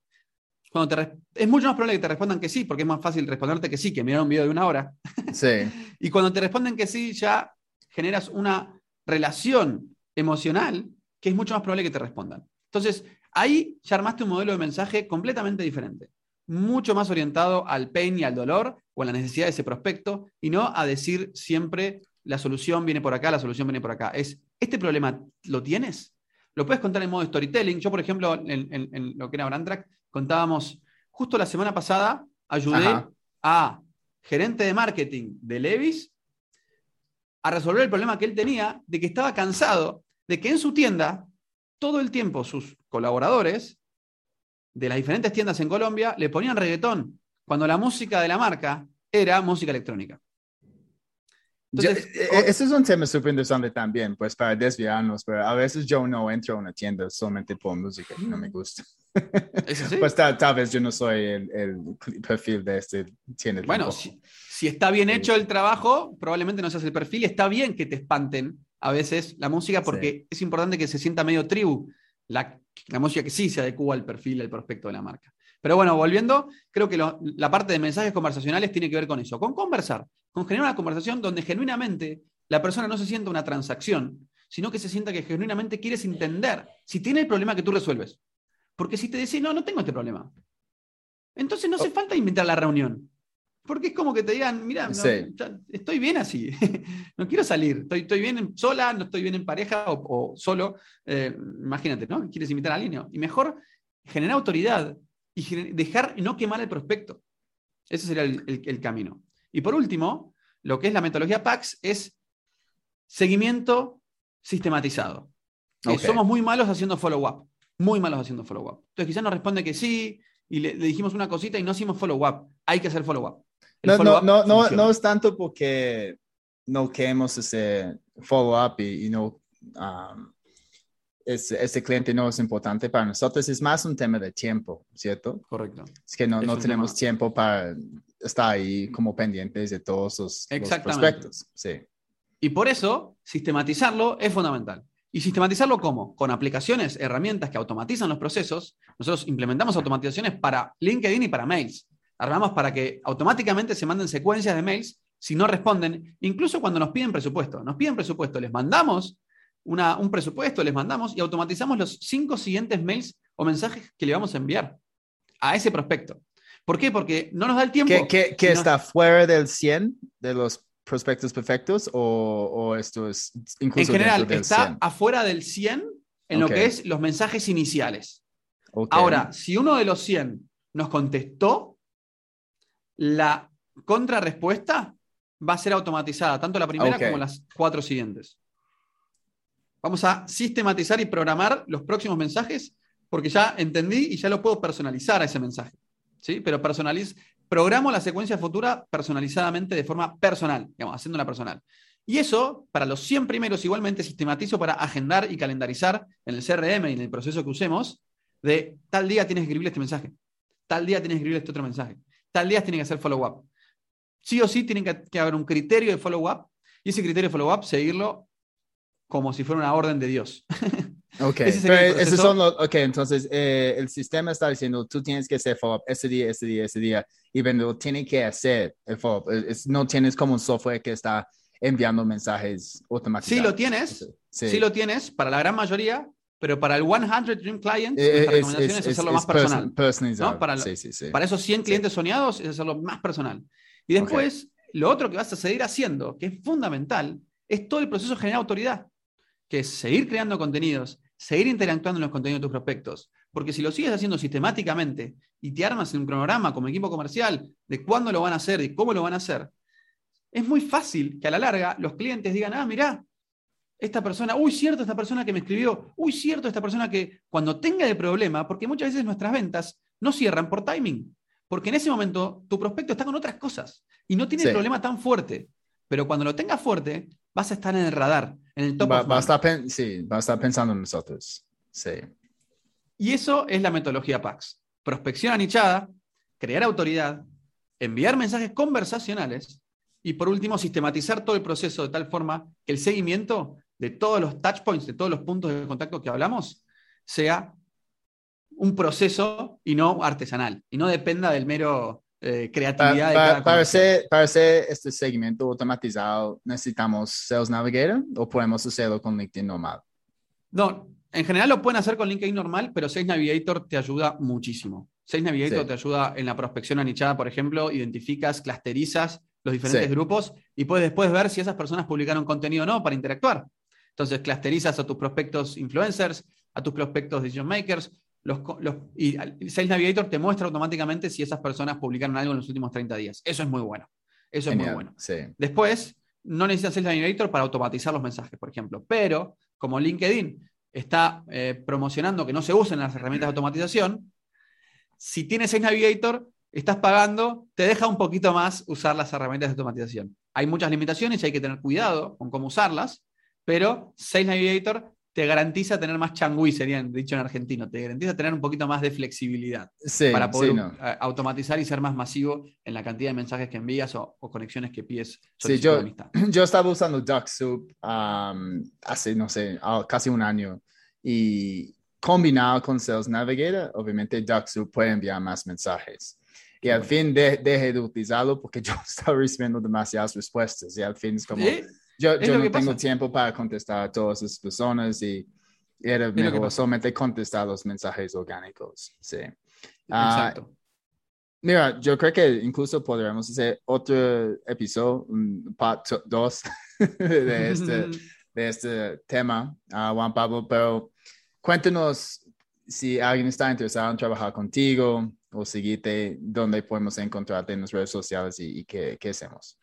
Cuando te es mucho más probable que te respondan que sí, porque es más fácil responderte que sí que mirar un video de una hora. Sí. y cuando te responden que sí, ya generas una relación emocional que es mucho más probable que te respondan. Entonces, ahí ya armaste un modelo de mensaje completamente diferente, mucho más orientado al pain y al dolor o a la necesidad de ese prospecto y no a decir siempre la solución viene por acá, la solución viene por acá. Es, ¿este problema lo tienes? Lo puedes contar en modo storytelling. Yo, por ejemplo, en, lo que era Brandrack, contábamos, justo la semana pasada, ayudé a gerente de marketing de Levis a resolver el problema que él tenía de que estaba cansado de que en su tienda, todo el tiempo sus colaboradores de las diferentes tiendas en Colombia le ponían reggaetón, cuando la música de la marca era música electrónica. Entonces, eh, eh, ese es un tema súper interesante también, pues para desviarnos, pero a veces yo no entro a una tienda solamente por música no me gusta. pues tal, vez yo no soy el, perfil de este tienda. Bueno, si, si, está bien hecho el trabajo, probablemente no seas el perfil. Y está bien que te espanten a veces la música porque es importante que se sienta medio tribu, la, la música que sí se adecua al perfil, al prospecto de la marca. Pero bueno, volviendo, creo que la parte de mensajes conversacionales tiene que ver con eso, con conversar, con generar una conversación donde genuinamente la persona no se sienta una transacción, sino que se sienta que genuinamente quieres entender si tiene el problema que tú resuelves. Porque si te decís, no, no tengo este problema, entonces no hace falta inventar la reunión. Porque es como que te digan, mira, estoy bien así, no quiero salir, estoy, estoy, bien sola, no estoy bien en pareja o, solo. Eh, imagínate, ¿no? Quieres invitar a alguien. Y mejor generar autoridad y dejar y no quemar el prospecto. Ese sería el, camino. Y por último, lo que es la metodología PAX es seguimiento sistematizado. somos muy malos haciendo follow-up. Muy malos haciendo follow-up. Entonces quizás nos responde que sí y le, dijimos una cosita y no hicimos follow-up. Hay que hacer follow-up. No, no, no, no, es tanto porque no queremos ese follow-up y, no um, ese, cliente no es importante para nosotros, es más un tema de tiempo, ¿cierto? Correcto. Es que no, no tenemos tiempo para estar ahí como pendientes de todos los, prospectos. Sí. Y por eso, sistematizarlo es fundamental. ¿Y sistematizarlo cómo? Con aplicaciones, herramientas que automatizan los procesos. Nosotros implementamos automatizaciones para LinkedIn y para mails. Armamos para que automáticamente se manden secuencias de mails si no responden, incluso cuando nos piden presupuesto. Nos piden presupuesto, les mandamos un presupuesto, les mandamos y automatizamos los cinco siguientes mails o mensajes que le vamos a enviar a ese prospecto. ¿Por qué? Porque no nos da el tiempo. ¿Qué, está fuera del 100 de los prospectos perfectos o, esto es incluso En general, está afuera del 100 en lo que es los mensajes iniciales. Ahora, si uno de los 100 nos contestó, la contrarrespuesta va a ser automatizada, tanto la primera como las cuatro siguientes. Vamos a sistematizar y programar los próximos mensajes porque ya entendí y ya lo puedo personalizar a ese mensaje. ¿sí? Pero personaliz programo la secuencia futura personalizadamente de forma personal, digamos, haciéndola personal. Y eso, para los 100 primeros, igualmente sistematizo para agendar y calendarizar en el CRM y en el proceso que usemos, de tal día tienes que escribir este mensaje, tal día tienes que escribir este otro mensaje, tal día tienes que hacer follow-up. Sí o sí tiene que, que haber un criterio de follow-up y ese criterio de follow-up seguirlo como si fuera una orden de Dios. Ok, esos son los, ok, entonces eh, el sistema está diciendo, tú tienes que hacer follow-up ese día, ese día, ese día, y vendedor tiene que hacer el follow-up. No tienes como un software que está enviando mensajes automáticamente. Sí lo tienes, sí. lo tienes, para la gran mayoría, pero para el 100 Dream Clients, eh, la recomendación es, hacerlo más personal. ¿no? Para, sí, sí, para, esos 100 clientes soñados es hacerlo más personal. Y después, lo otro que vas a seguir haciendo, que es fundamental, es todo el proceso de generar autoridad, que es seguir creando contenidos, seguir interactuando en los contenidos de tus prospectos. Porque si lo sigues haciendo sistemáticamente y te armas en un cronograma como equipo comercial de cuándo lo van a hacer y cómo lo van a hacer, es muy fácil que a la larga los clientes digan, ah, mirá, esta persona, uy, cierto, esta persona que me escribió, uy, cierto, esta persona que cuando tenga el problema, porque muchas veces nuestras ventas no cierran por timing, porque en ese momento tu prospecto está con otras cosas y no tiene el problema tan fuerte, pero cuando lo tengas fuerte, vas a estar en el radar, en el top. Va, va a estar sí, va a estar pensando en nosotros. Sí. Y eso es la metodología PAX. Prospección anichada, crear autoridad, enviar mensajes conversacionales y por último sistematizar todo el proceso de tal forma que el seguimiento de todos los touch points, de todos los puntos de contacto que hablamos, sea un proceso y no artesanal, y no dependa del mero eh, creatividad. para, hacer, para, hacer, este seguimiento automatizado, ¿necesitamos Sales Navigator o podemos hacerlo con LinkedIn normal? No, en general lo pueden hacer con LinkedIn normal, pero Sales Navigator te ayuda muchísimo. Sales Navigator te ayuda en la prospección anichada, por ejemplo, identificas, clusterizas los diferentes grupos y puedes después ver si esas personas publicaron contenido o no para interactuar. Entonces, clusterizas a tus prospectos influencers, a tus prospectos decision makers, los, y Sales Navigator te muestra automáticamente si esas personas publicaron algo en los últimos 30 días. Eso es muy bueno. Eso es muy bueno. Después, no necesitas Sales Navigator para automatizar los mensajes, por ejemplo. Pero, como LinkedIn está eh, promocionando que no se usen las herramientas de automatización, si tienes Sales Navigator, estás pagando, te deja un poquito más usar las herramientas de automatización. Hay muchas limitaciones y hay que tener cuidado con cómo usarlas, pero Sales Navigator te garantiza tener más changui, serían dicho en argentino, te garantiza tener un poquito más de flexibilidad para poder automatizar y ser más masivo en la cantidad de mensajes que envías o, conexiones que pides. Sí, yo, yo estaba usando DuckSoup hace, no sé, ah, casi un año y combinado con Sales Navigator, obviamente DuckSoup puede enviar más mensajes. Y al fin dejé de utilizarlo porque yo estaba recibiendo demasiadas respuestas y al fin es como... Yo, yo no tengo tiempo para contestar a todas esas personas y era mejor solamente contestar los mensajes orgánicos. Sí. Ah, Exacto. mira, yo creo que incluso podríamos hacer otro episodio, un part 2 de, este, de este tema, uh, Juan Pablo, pero cuéntanos si alguien está interesado en trabajar contigo o seguirte, dónde podemos encontrarte en las redes sociales y, y qué, qué hacemos.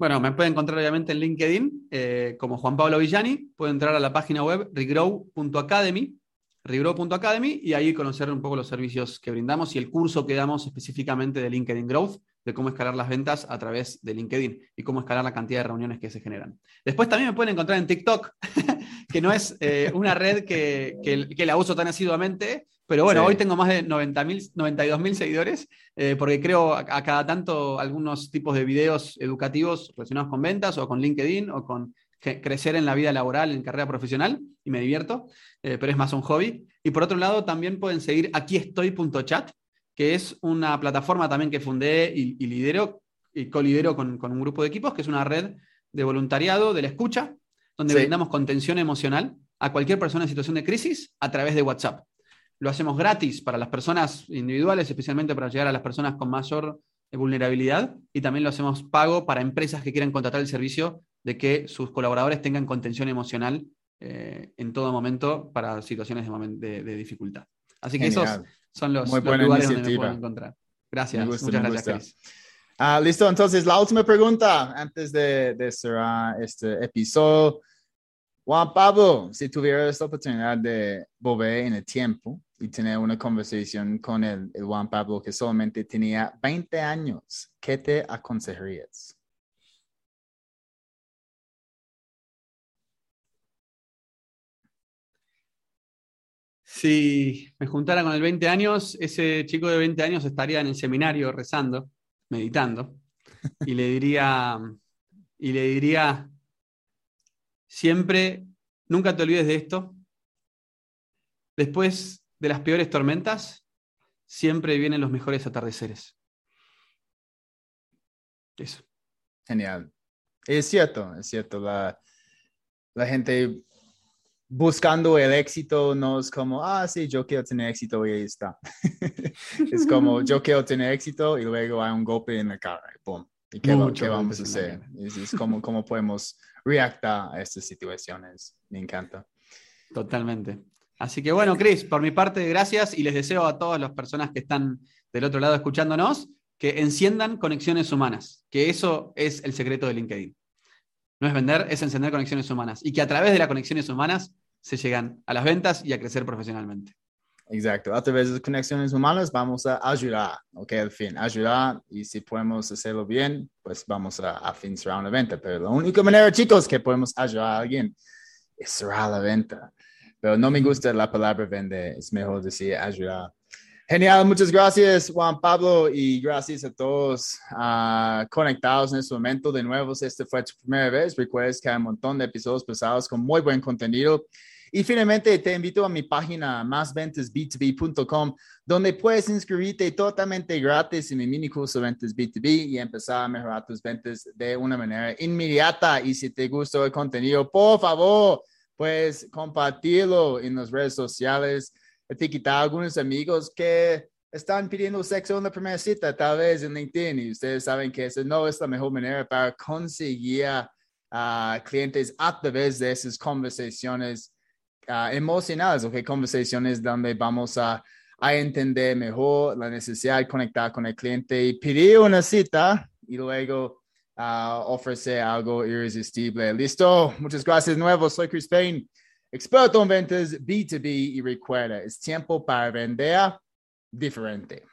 Bueno, me pueden encontrar obviamente en LinkedIn eh, como Juan Pablo Villani. Pueden entrar a la página web regrow.academy, regrow.academy y ahí conocer un poco los servicios que brindamos y el curso que damos específicamente de LinkedIn Growth, de cómo escalar las ventas a través de LinkedIn y cómo escalar la cantidad de reuniones que se generan. Después también me pueden encontrar en TikTok, que no es eh, una red que, que, la uso tan asiduamente, pero bueno, hoy tengo más de 90 92 mil seguidores, eh, porque creo a, cada tanto algunos tipos de videos educativos relacionados con ventas o con LinkedIn o con crecer en la vida laboral, en carrera profesional, y me divierto, eh, pero es más un hobby. Y por otro lado, también pueden seguir aquí estoy.chat, que es una plataforma también que fundé y, lidero y colidero con, con un grupo de equipos, que es una red de voluntariado de la escucha, donde brindamos contención emocional a cualquier persona en situación de crisis a través de WhatsApp. Lo hacemos gratis para las personas individuales, especialmente para llegar a las personas con mayor vulnerabilidad, y también lo hacemos pago para empresas que quieran contratar el servicio de que sus colaboradores tengan contención emocional eh, en todo momento para situaciones de, dificultad. Así que esos son los, lugares donde me pueden encontrar. Gracias, muchas gracias, Chris. Ah, listo, entonces la última pregunta antes de, de cerrar este episodio. Juan Pablo, si tuvieras la oportunidad de volver en el tiempo y tener una conversación con el, Juan Pablo que solamente tenía 20 años, ¿qué te aconsejarías? Si me juntara con el 20 años, ese chico de 20 años estaría en el seminario rezando, meditando, y le diría, y le diría, siempre nunca te olvides de esto. Después de las peores tormentas, siempre vienen los mejores atardeceres. Eso. Genial. Es cierto, es cierto. La, la gente buscando el éxito no es como, ah, sí, yo quiero tener éxito y ahí está. es como, yo quiero tener éxito y luego hay un golpe en la cara. ¡Pum! ¿Y qué, vamos a hacer? Es, como, cómo podemos reactar a estas situaciones. Me encanta. Totalmente. Así que bueno, Chris, por mi parte, gracias y les deseo a todas las personas que están del otro lado escuchándonos que enciendan conexiones humanas, que eso es el secreto de LinkedIn. No es vender, es encender conexiones humanas y que a través de las conexiones humanas se llegan a las ventas y a crecer profesionalmente. Exacto, a través de las conexiones humanas vamos a ayudar, ok, al fin, ayudar y si podemos hacerlo bien, pues vamos a, a fin cerrar una venta. Pero la única manera, chicos, que podemos ayudar a alguien es cerrar la venta. Pero no me gusta la palabra vender, es mejor decir ayudar. Genial, muchas gracias Juan Pablo y gracias a todos uh, conectados en este momento. De nuevo, si esta fue tu primera vez, recuerdes que hay un montón de episodios pesados con muy buen contenido. Y finalmente te invito a mi página másventasb2b.com, donde puedes inscribirte totalmente gratis en mi mini curso Ventas B2B y empezar a mejorar tus ventas de una manera inmediata. Y si te gustó el contenido, por favor, puedes compartirlo en las redes sociales, etiquetar a algunos amigos que están pidiendo sexo en la primera cita, tal vez en LinkedIn, y ustedes saben que esa no es la mejor manera para conseguir a clientes a través de esas conversaciones uh, emocionales, ¿ok? Conversaciones donde vamos a, a, entender mejor la necesidad de conectar con el cliente y pedir una cita y luego uh, ofrecer algo irresistible. Listo, muchas gracias nuevo. Soy Chris Payne, experto en ventas B2B y recuerda, es tiempo para vender diferente.